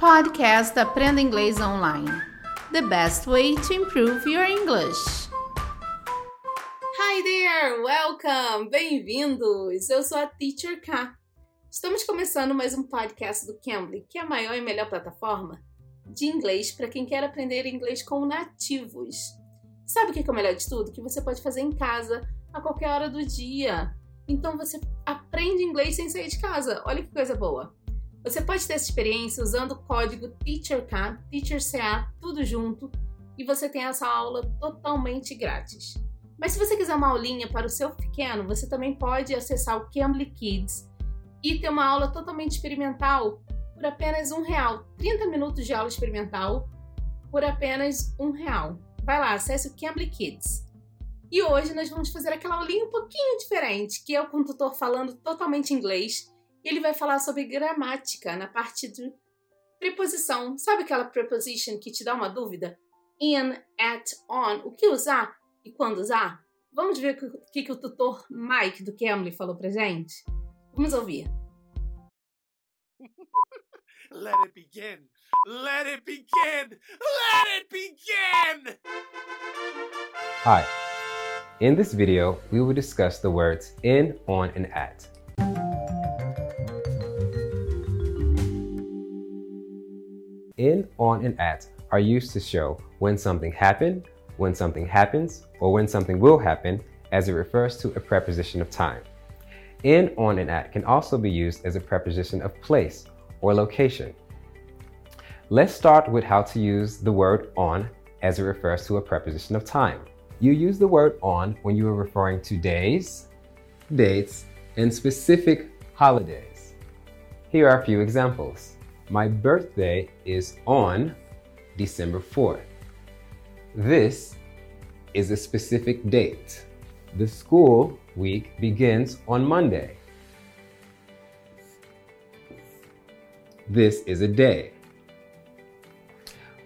Podcast Aprenda Inglês Online. The best way to improve your English. Hi there, welcome, bem-vindos. Eu sou a Teacher K. Estamos começando mais um podcast do Cambly, que é a maior e melhor plataforma de inglês para quem quer aprender inglês com nativos. Sabe o que é o melhor de tudo? Que você pode fazer em casa a qualquer hora do dia. Então você aprende inglês sem sair de casa. Olha que coisa boa. Você pode ter essa experiência usando o código TEACHERK, TEACHERCA, tudo junto, e você tem essa aula totalmente grátis. Mas se você quiser uma aulinha para o seu pequeno, você também pode acessar o Cambly Kids e ter uma aula totalmente experimental por apenas um real. 30 minutos de aula experimental por apenas um real. Vai lá, acesse o Cambly Kids. E hoje nós vamos fazer aquela aulinha um pouquinho diferente, que é com o tutor falando totalmente inglês e ele vai falar sobre gramática na parte de preposição. Sabe aquela preposition que te dá uma dúvida? In, at, on. O que usar e quando usar? Vamos ver o que, que o tutor Mike do Cambly falou pra gente? Vamos ouvir. Let it begin! Let it begin! Let it begin! Hi. In this video, we will discuss the words in, on, and at. In, on, and at are used to show when something happened, when something happens, or when something will happen, as it refers to a preposition of time. In, on, and at can also be used as a preposition of place or location. Let's start with how to use the word on as it refers to a preposition of time. You use the word on when you are referring to days, dates, and specific holidays. Here are a few examples. My birthday is on December 4th. This is a specific date. The school week begins on Monday. This is a day.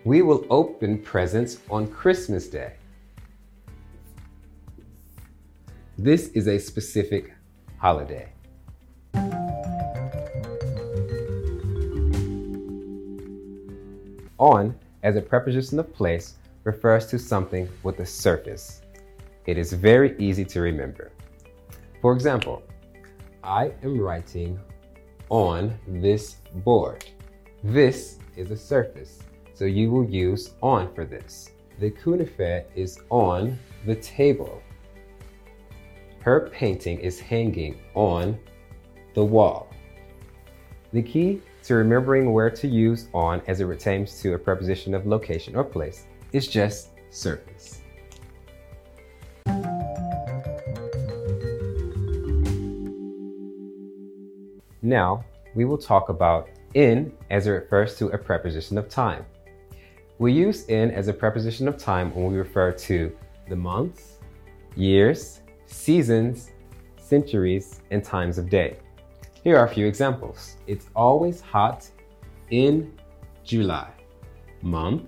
We will open presents on Christmas Day. This is a specific holiday. On, as a preposition of place, refers to something with a surface. It is very easy to remember. For example, I am writing on this board. This is a surface, so you will use on for this. The cuneifer is on the table. Her painting is hanging on the wall. The key to remembering where to use on as it pertains to a preposition of location or place is just surface. Now, we will talk about in as it refers to a preposition of time. We use in as a preposition of time when we refer to the months, years, seasons, centuries, and times of day. Here are a few examples. It's always hot in July. Month.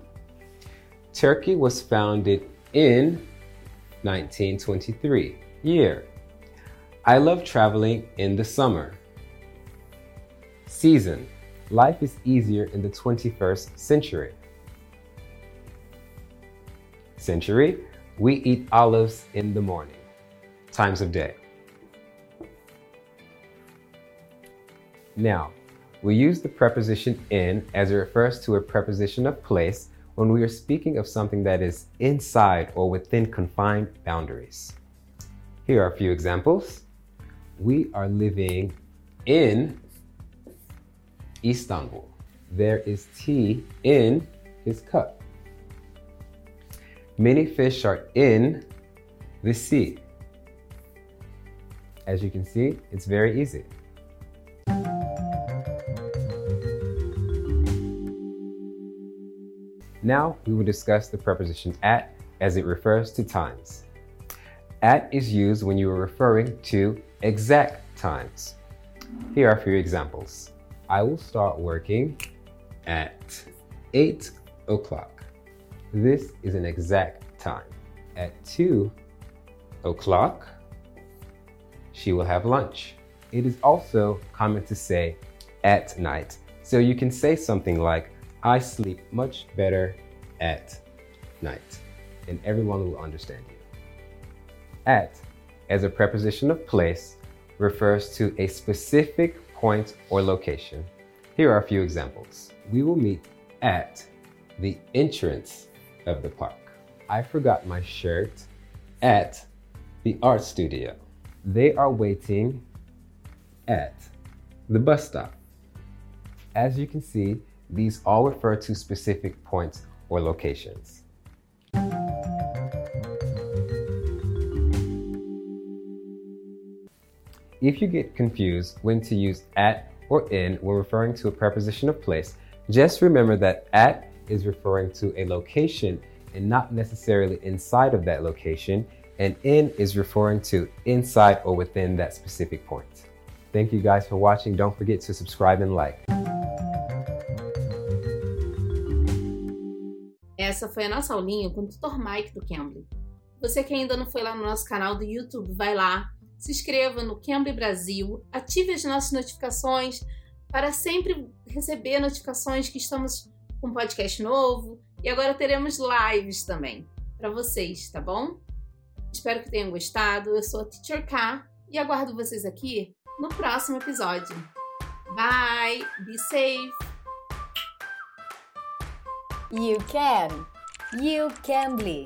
Turkey was founded in 1923. Year. I love traveling in the summer. Season. Life is easier in the 21st century. Century. We eat olives in the morning. Times of day. Now, we use the preposition in as it refers to a preposition of place when we are speaking of something that is inside or within confined boundaries. Here are a few examples. We are living in Istanbul. There is tea in his cup. Many fish are in the sea. As you can see, it's very easy. Now we will discuss the preposition at as it refers to times. At is used when you are referring to exact times. Here are a few examples. I will start working at 8 o'clock. This is an exact time. At 2 o'clock, she will have lunch. It is also common to say at night. So you can say something like, I sleep much better at night. And everyone will understand you. At, as a preposition of place, refers to a specific point or location. Here are a few examples. We will meet at the entrance of the park. I forgot my shirt at the art studio. They are waiting at the bus stop. As you can see, these all refer to specific points or locations. If you get confused when to use at or in when referring to a preposition of place, just remember that at is referring to a location and not necessarily inside of that location, and in is referring to inside or within that specific point. Thank you guys for watching. Don't forget to subscribe and like. Essa foi a nossa aulinha com o tutor Mike do Cambly. Você que ainda não foi lá no nosso canal do YouTube, vai lá, se inscreva no Cambly Brasil, ative as nossas notificações para sempre receber notificações que estamos com podcast novo e agora teremos lives também para vocês, tá bom? Espero que tenham gostado. Eu sou a Teacher K e aguardo vocês aqui no próximo episódio. Bye, be safe. You can. You can be.